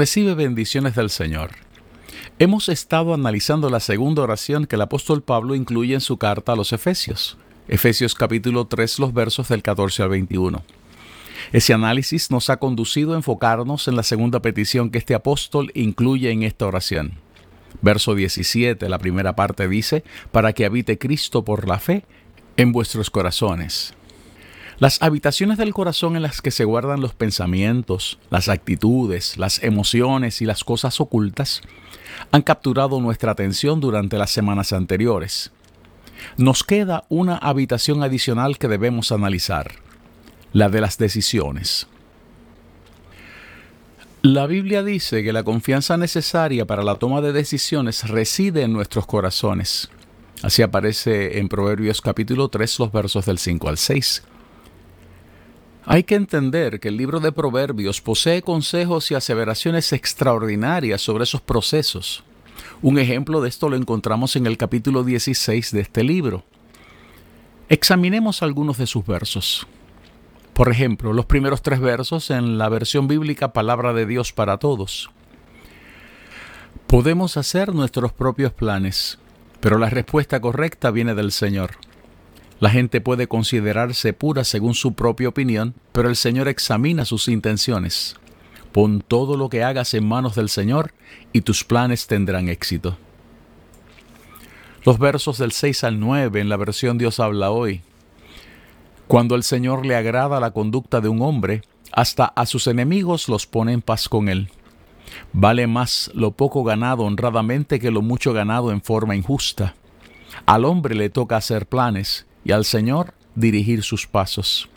Recibe bendiciones del Señor. Hemos estado analizando la segunda oración que el apóstol Pablo incluye en su carta a los Efesios. Efesios capítulo 3, los versos del 14 al 21. Ese análisis nos ha conducido a enfocarnos en la segunda petición que este apóstol incluye en esta oración. Verso 17, la primera parte dice, para que habite Cristo por la fe en vuestros corazones. Las habitaciones del corazón en las que se guardan los pensamientos, las actitudes, las emociones y las cosas ocultas han capturado nuestra atención durante las semanas anteriores. Nos queda una habitación adicional que debemos analizar, la de las decisiones. La Biblia dice que la confianza necesaria para la toma de decisiones reside en nuestros corazones. Así aparece en Proverbios capítulo 3 los versos del 5 al 6. Hay que entender que el libro de Proverbios posee consejos y aseveraciones extraordinarias sobre esos procesos. Un ejemplo de esto lo encontramos en el capítulo 16 de este libro. Examinemos algunos de sus versos. Por ejemplo, los primeros tres versos en la versión bíblica Palabra de Dios para Todos. Podemos hacer nuestros propios planes, pero la respuesta correcta viene del Señor. La gente puede considerarse pura según su propia opinión, pero el Señor examina sus intenciones. Pon todo lo que hagas en manos del Señor y tus planes tendrán éxito. Los versos del 6 al 9 en la versión Dios habla hoy. Cuando el Señor le agrada la conducta de un hombre, hasta a sus enemigos los pone en paz con él. Vale más lo poco ganado honradamente que lo mucho ganado en forma injusta. Al hombre le toca hacer planes y al Señor dirigir sus pasos.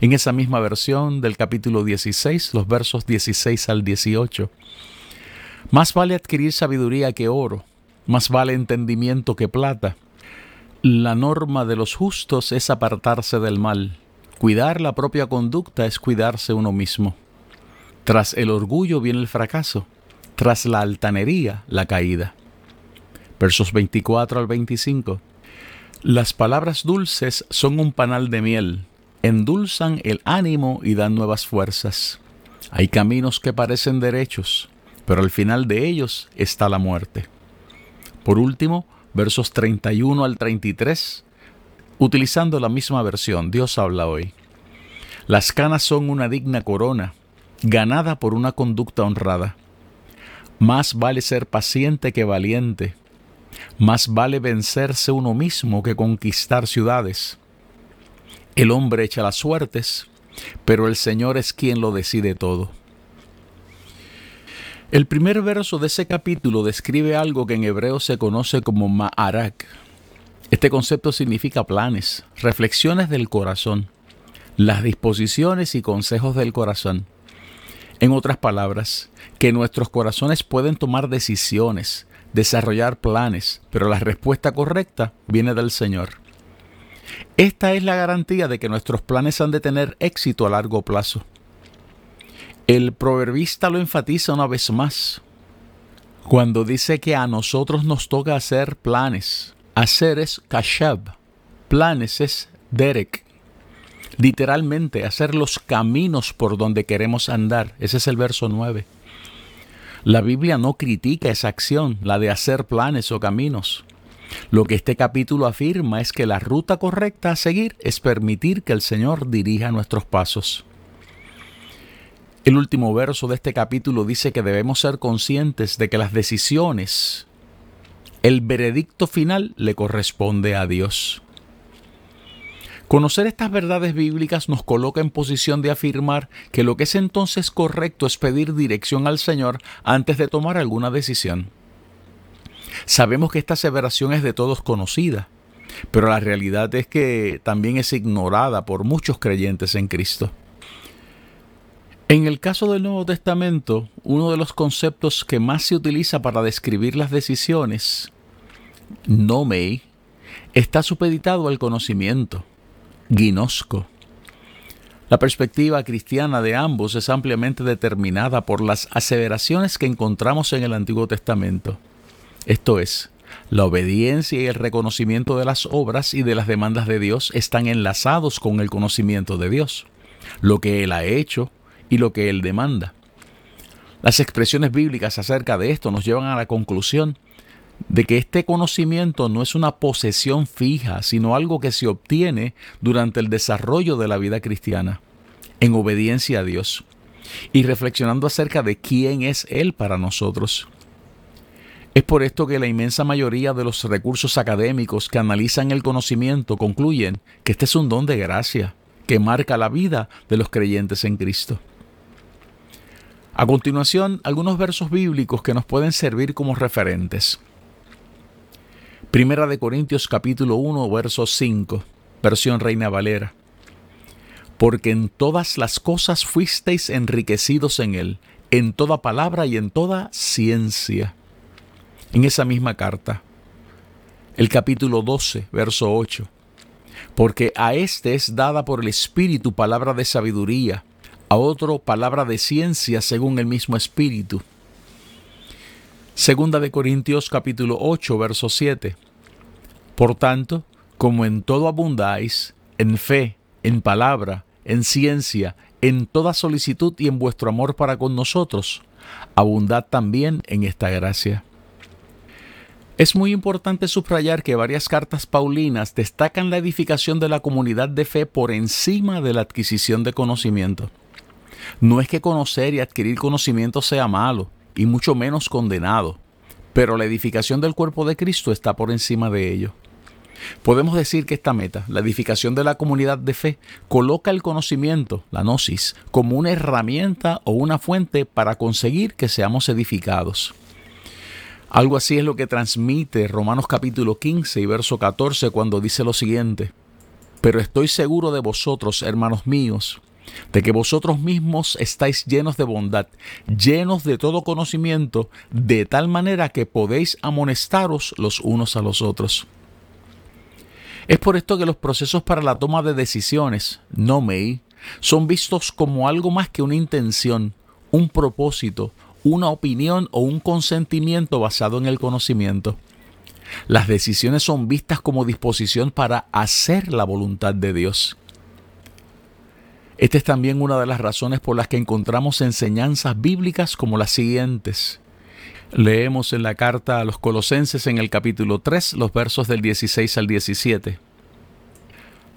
En esa misma versión del capítulo 16, los versos 16 al 18. Más vale adquirir sabiduría que oro, más vale entendimiento que plata. La norma de los justos es apartarse del mal. Cuidar la propia conducta es cuidarse uno mismo. Tras el orgullo viene el fracaso, tras la altanería la caída. Versos 24 al 25. Las palabras dulces son un panal de miel, endulzan el ánimo y dan nuevas fuerzas. Hay caminos que parecen derechos, pero al final de ellos está la muerte. Por último, versos 31 al 33, utilizando la misma versión, Dios habla hoy. Las canas son una digna corona, ganada por una conducta honrada. Más vale ser paciente que valiente más vale vencerse uno mismo que conquistar ciudades. El hombre echa las suertes, pero el Señor es quien lo decide todo. El primer verso de ese capítulo describe algo que en hebreo se conoce como Ma'arak. Este concepto significa planes, reflexiones del corazón, las disposiciones y consejos del corazón. En otras palabras, que nuestros corazones pueden tomar decisiones, desarrollar planes, pero la respuesta correcta viene del Señor. Esta es la garantía de que nuestros planes han de tener éxito a largo plazo. El proverbista lo enfatiza una vez más cuando dice que a nosotros nos toca hacer planes. Hacer es kashab, planes es derek. Literalmente, hacer los caminos por donde queremos andar. Ese es el verso 9. La Biblia no critica esa acción, la de hacer planes o caminos. Lo que este capítulo afirma es que la ruta correcta a seguir es permitir que el Señor dirija nuestros pasos. El último verso de este capítulo dice que debemos ser conscientes de que las decisiones, el veredicto final le corresponde a Dios. Conocer estas verdades bíblicas nos coloca en posición de afirmar que lo que es entonces correcto es pedir dirección al Señor antes de tomar alguna decisión. Sabemos que esta aseveración es de todos conocida, pero la realidad es que también es ignorada por muchos creyentes en Cristo. En el caso del Nuevo Testamento, uno de los conceptos que más se utiliza para describir las decisiones, nomei, está supeditado al conocimiento, ginosco. La perspectiva cristiana de ambos es ampliamente determinada por las aseveraciones que encontramos en el Antiguo Testamento. Esto es, la obediencia y el reconocimiento de las obras y de las demandas de Dios están enlazados con el conocimiento de Dios, lo que Él ha hecho y lo que Él demanda. Las expresiones bíblicas acerca de esto nos llevan a la conclusión de que este conocimiento no es una posesión fija, sino algo que se obtiene durante el desarrollo de la vida cristiana, en obediencia a Dios, y reflexionando acerca de quién es Él para nosotros. Es por esto que la inmensa mayoría de los recursos académicos que analizan el conocimiento concluyen que este es un don de gracia que marca la vida de los creyentes en Cristo. A continuación, algunos versos bíblicos que nos pueden servir como referentes. Primera de Corintios capítulo 1, verso 5, versión Reina Valera. Porque en todas las cosas fuisteis enriquecidos en él, en toda palabra y en toda ciencia en esa misma carta, el capítulo 12, verso 8. Porque a éste es dada por el Espíritu palabra de sabiduría, a otro palabra de ciencia según el mismo Espíritu. Segunda de Corintios capítulo 8, verso 7. Por tanto, como en todo abundáis, en fe, en palabra, en ciencia, en toda solicitud y en vuestro amor para con nosotros, abundad también en esta gracia. Es muy importante subrayar que varias cartas paulinas destacan la edificación de la comunidad de fe por encima de la adquisición de conocimiento. No es que conocer y adquirir conocimiento sea malo, y mucho menos condenado, pero la edificación del cuerpo de Cristo está por encima de ello. Podemos decir que esta meta, la edificación de la comunidad de fe, coloca el conocimiento, la gnosis, como una herramienta o una fuente para conseguir que seamos edificados. Algo así es lo que transmite Romanos capítulo 15 y verso 14 cuando dice lo siguiente. Pero estoy seguro de vosotros, hermanos míos, de que vosotros mismos estáis llenos de bondad, llenos de todo conocimiento, de tal manera que podéis amonestaros los unos a los otros. Es por esto que los procesos para la toma de decisiones, no me, son vistos como algo más que una intención, un propósito, una opinión o un consentimiento basado en el conocimiento. Las decisiones son vistas como disposición para hacer la voluntad de Dios. Esta es también una de las razones por las que encontramos enseñanzas bíblicas como las siguientes. Leemos en la carta a los Colosenses en el capítulo 3 los versos del 16 al 17.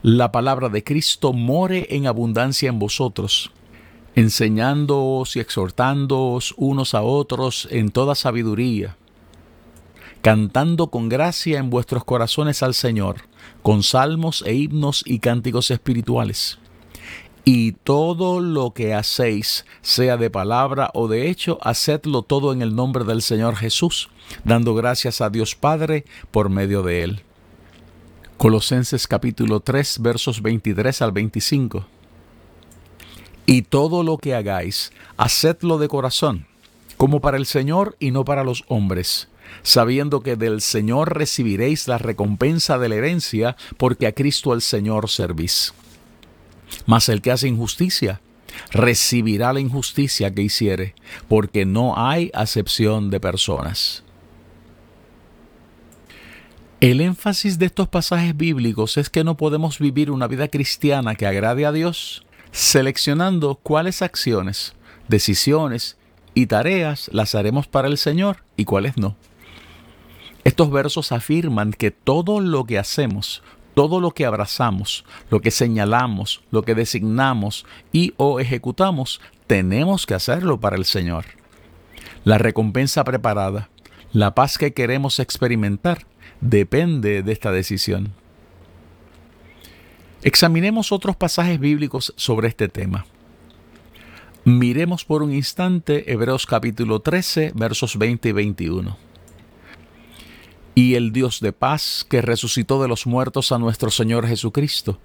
La palabra de Cristo more en abundancia en vosotros enseñándoos y exhortándoos unos a otros en toda sabiduría, cantando con gracia en vuestros corazones al Señor, con salmos e himnos y cánticos espirituales. Y todo lo que hacéis, sea de palabra o de hecho, hacedlo todo en el nombre del Señor Jesús, dando gracias a Dios Padre por medio de él. Colosenses capítulo 3 versos 23 al 25. Y todo lo que hagáis, hacedlo de corazón, como para el Señor y no para los hombres, sabiendo que del Señor recibiréis la recompensa de la herencia, porque a Cristo el Señor servís. Mas el que hace injusticia, recibirá la injusticia que hiciere, porque no hay acepción de personas. El énfasis de estos pasajes bíblicos es que no podemos vivir una vida cristiana que agrade a Dios seleccionando cuáles acciones, decisiones y tareas las haremos para el Señor y cuáles no. Estos versos afirman que todo lo que hacemos, todo lo que abrazamos, lo que señalamos, lo que designamos y o ejecutamos, tenemos que hacerlo para el Señor. La recompensa preparada, la paz que queremos experimentar, depende de esta decisión. Examinemos otros pasajes bíblicos sobre este tema. Miremos por un instante Hebreos capítulo 13, versos 20 y 21. Y el Dios de paz, que resucitó de los muertos a nuestro Señor Jesucristo,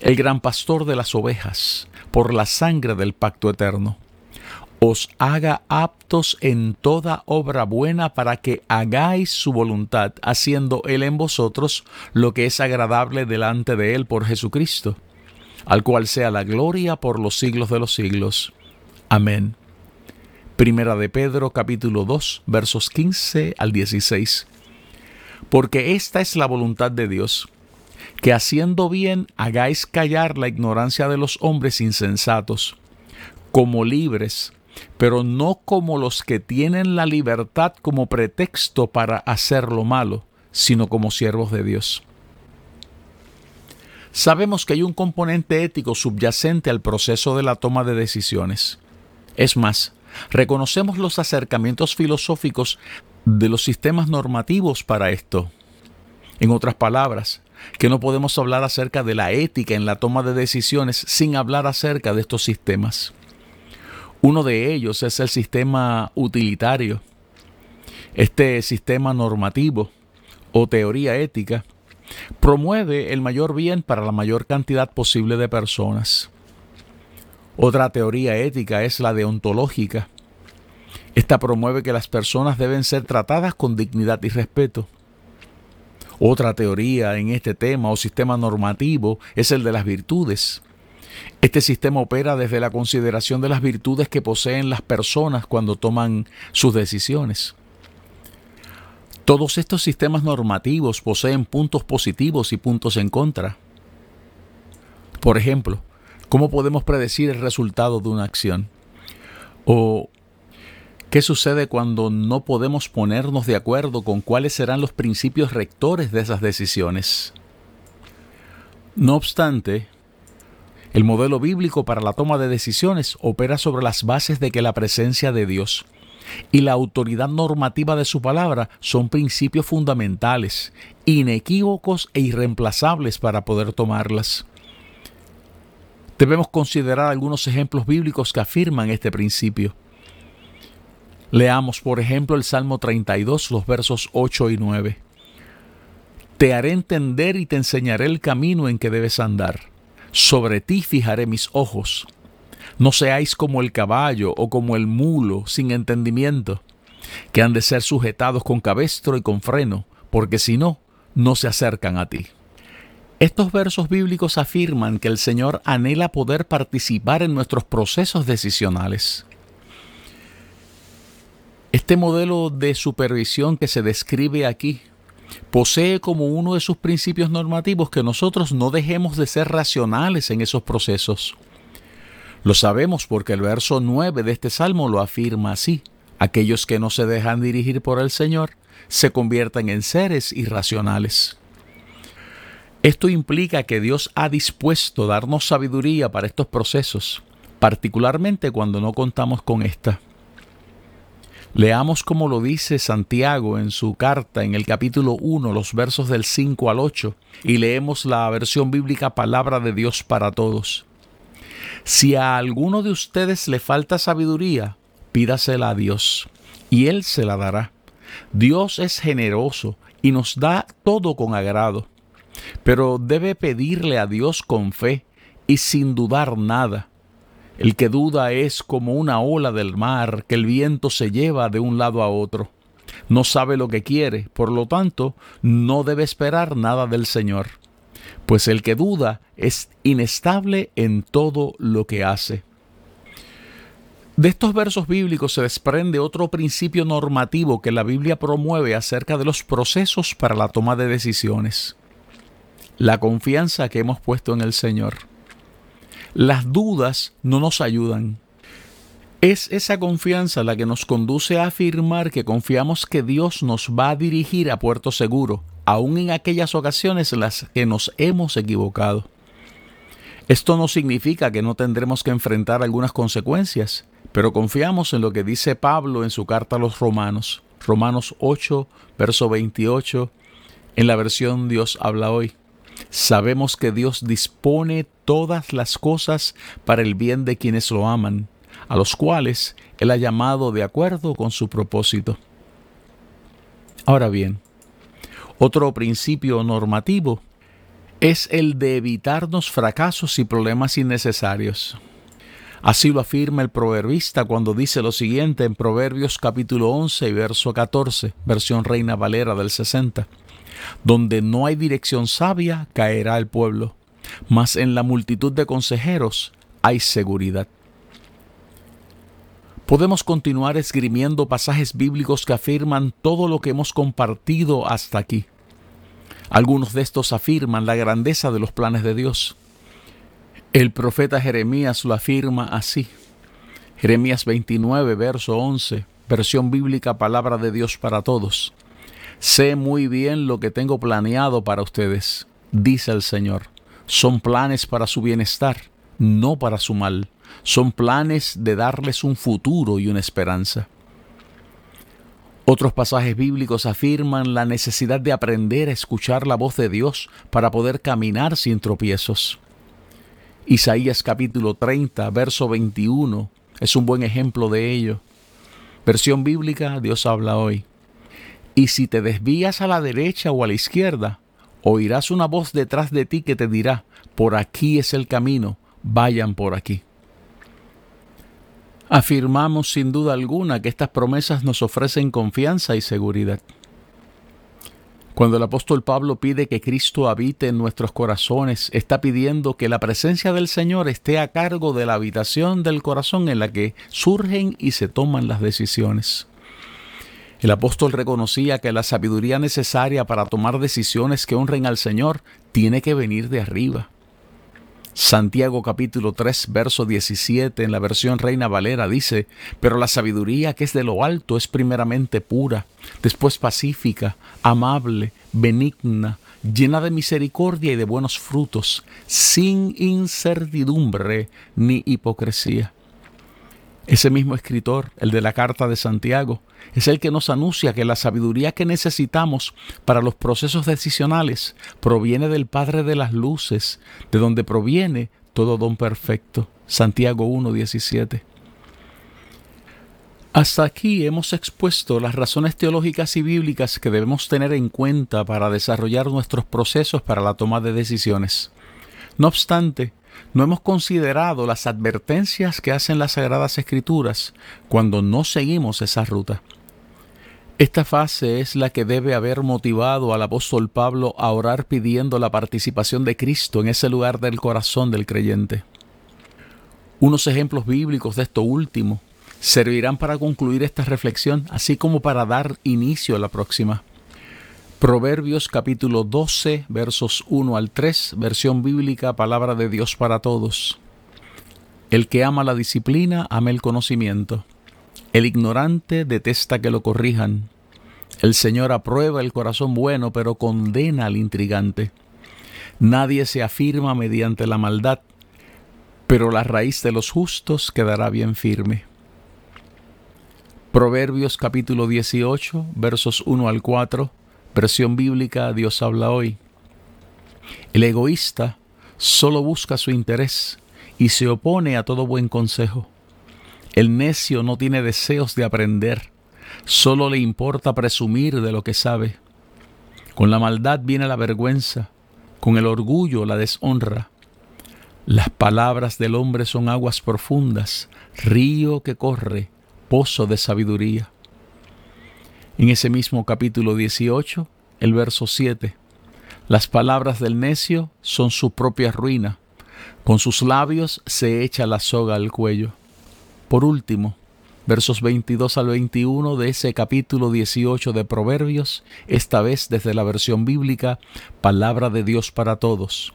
el gran pastor de las ovejas, por la sangre del pacto eterno, os haga aptos en toda obra buena para que hagáis su voluntad, haciendo Él en vosotros lo que es agradable delante de Él por Jesucristo, al cual sea la gloria por los siglos de los siglos. Amén. Primera de Pedro capítulo 2 versos 15 al 16. Porque esta es la voluntad de Dios, que haciendo bien hagáis callar la ignorancia de los hombres insensatos, como libres, pero no como los que tienen la libertad como pretexto para hacer lo malo, sino como siervos de Dios. Sabemos que hay un componente ético subyacente al proceso de la toma de decisiones. Es más, reconocemos los acercamientos filosóficos de los sistemas normativos para esto. En otras palabras, que no podemos hablar acerca de la ética en la toma de decisiones sin hablar acerca de estos sistemas. Uno de ellos es el sistema utilitario. Este sistema normativo o teoría ética promueve el mayor bien para la mayor cantidad posible de personas. Otra teoría ética es la deontológica. Esta promueve que las personas deben ser tratadas con dignidad y respeto. Otra teoría en este tema o sistema normativo es el de las virtudes. Este sistema opera desde la consideración de las virtudes que poseen las personas cuando toman sus decisiones. Todos estos sistemas normativos poseen puntos positivos y puntos en contra. Por ejemplo, ¿cómo podemos predecir el resultado de una acción? ¿O qué sucede cuando no podemos ponernos de acuerdo con cuáles serán los principios rectores de esas decisiones? No obstante, el modelo bíblico para la toma de decisiones opera sobre las bases de que la presencia de Dios y la autoridad normativa de su palabra son principios fundamentales, inequívocos e irreemplazables para poder tomarlas. Debemos considerar algunos ejemplos bíblicos que afirman este principio. Leamos, por ejemplo, el Salmo 32, los versos 8 y 9. Te haré entender y te enseñaré el camino en que debes andar sobre ti fijaré mis ojos. No seáis como el caballo o como el mulo sin entendimiento, que han de ser sujetados con cabestro y con freno, porque si no, no se acercan a ti. Estos versos bíblicos afirman que el Señor anhela poder participar en nuestros procesos decisionales. Este modelo de supervisión que se describe aquí posee como uno de sus principios normativos que nosotros no dejemos de ser racionales en esos procesos. Lo sabemos porque el verso 9 de este salmo lo afirma así. Aquellos que no se dejan dirigir por el Señor se convierten en seres irracionales. Esto implica que Dios ha dispuesto darnos sabiduría para estos procesos, particularmente cuando no contamos con esta. Leamos como lo dice Santiago en su carta en el capítulo 1, los versos del 5 al 8, y leemos la versión bíblica Palabra de Dios para todos. Si a alguno de ustedes le falta sabiduría, pídasela a Dios, y Él se la dará. Dios es generoso y nos da todo con agrado, pero debe pedirle a Dios con fe y sin dudar nada el que duda es como una ola del mar que el viento se lleva de un lado a otro. No sabe lo que quiere, por lo tanto, no debe esperar nada del Señor, pues el que duda es inestable en todo lo que hace. De estos versos bíblicos se desprende otro principio normativo que la Biblia promueve acerca de los procesos para la toma de decisiones. La confianza que hemos puesto en el Señor. Las dudas no nos ayudan. Es esa confianza la que nos conduce a afirmar que confiamos que Dios nos va a dirigir a puerto seguro, aun en aquellas ocasiones en las que nos hemos equivocado. Esto no significa que no tendremos que enfrentar algunas consecuencias, pero confiamos en lo que dice Pablo en su carta a los romanos, Romanos 8, verso 28, en la versión Dios habla hoy. Sabemos que Dios dispone todas las cosas para el bien de quienes lo aman, a los cuales Él ha llamado de acuerdo con su propósito. Ahora bien, otro principio normativo es el de evitarnos fracasos y problemas innecesarios. Así lo afirma el proverbista cuando dice lo siguiente en Proverbios capítulo 11 y verso 14, versión Reina Valera del 60. Donde no hay dirección sabia, caerá el pueblo, mas en la multitud de consejeros hay seguridad. Podemos continuar esgrimiendo pasajes bíblicos que afirman todo lo que hemos compartido hasta aquí. Algunos de estos afirman la grandeza de los planes de Dios. El profeta Jeremías lo afirma así. Jeremías 29, verso 11, versión bíblica Palabra de Dios para todos. Sé muy bien lo que tengo planeado para ustedes, dice el Señor. Son planes para su bienestar, no para su mal. Son planes de darles un futuro y una esperanza. Otros pasajes bíblicos afirman la necesidad de aprender a escuchar la voz de Dios para poder caminar sin tropiezos. Isaías capítulo 30, verso 21 es un buen ejemplo de ello. Versión bíblica, Dios habla hoy. Y si te desvías a la derecha o a la izquierda, oirás una voz detrás de ti que te dirá, por aquí es el camino, vayan por aquí. Afirmamos sin duda alguna que estas promesas nos ofrecen confianza y seguridad. Cuando el apóstol Pablo pide que Cristo habite en nuestros corazones, está pidiendo que la presencia del Señor esté a cargo de la habitación del corazón en la que surgen y se toman las decisiones. El apóstol reconocía que la sabiduría necesaria para tomar decisiones que honren al Señor tiene que venir de arriba. Santiago capítulo 3, verso 17 en la versión Reina Valera dice, pero la sabiduría que es de lo alto es primeramente pura, después pacífica, amable, benigna, llena de misericordia y de buenos frutos, sin incertidumbre ni hipocresía. Ese mismo escritor, el de la carta de Santiago, es el que nos anuncia que la sabiduría que necesitamos para los procesos decisionales proviene del Padre de las Luces, de donde proviene todo don perfecto. Santiago 1.17. Hasta aquí hemos expuesto las razones teológicas y bíblicas que debemos tener en cuenta para desarrollar nuestros procesos para la toma de decisiones. No obstante, no hemos considerado las advertencias que hacen las Sagradas Escrituras cuando no seguimos esa ruta. Esta fase es la que debe haber motivado al apóstol Pablo a orar pidiendo la participación de Cristo en ese lugar del corazón del creyente. Unos ejemplos bíblicos de esto último servirán para concluir esta reflexión, así como para dar inicio a la próxima. Proverbios capítulo 12 versos 1 al 3, versión bíblica, palabra de Dios para todos. El que ama la disciplina ama el conocimiento. El ignorante detesta que lo corrijan. El Señor aprueba el corazón bueno, pero condena al intrigante. Nadie se afirma mediante la maldad, pero la raíz de los justos quedará bien firme. Proverbios capítulo 18, versos 1 al 4 Versión bíblica, Dios habla hoy. El egoísta solo busca su interés y se opone a todo buen consejo. El necio no tiene deseos de aprender, solo le importa presumir de lo que sabe. Con la maldad viene la vergüenza, con el orgullo la deshonra. Las palabras del hombre son aguas profundas, río que corre, pozo de sabiduría. En ese mismo capítulo 18, el verso 7, las palabras del necio son su propia ruina, con sus labios se echa la soga al cuello. Por último, versos 22 al 21 de ese capítulo 18 de Proverbios, esta vez desde la versión bíblica, palabra de Dios para todos.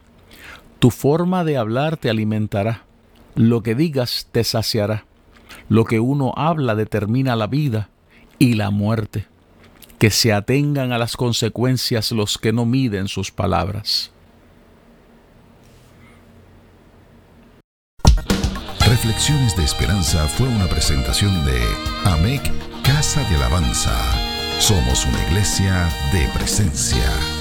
Tu forma de hablar te alimentará, lo que digas te saciará, lo que uno habla determina la vida, y la muerte. Que se atengan a las consecuencias los que no miden sus palabras. Reflexiones de Esperanza fue una presentación de AMEC Casa de Alabanza. Somos una iglesia de presencia.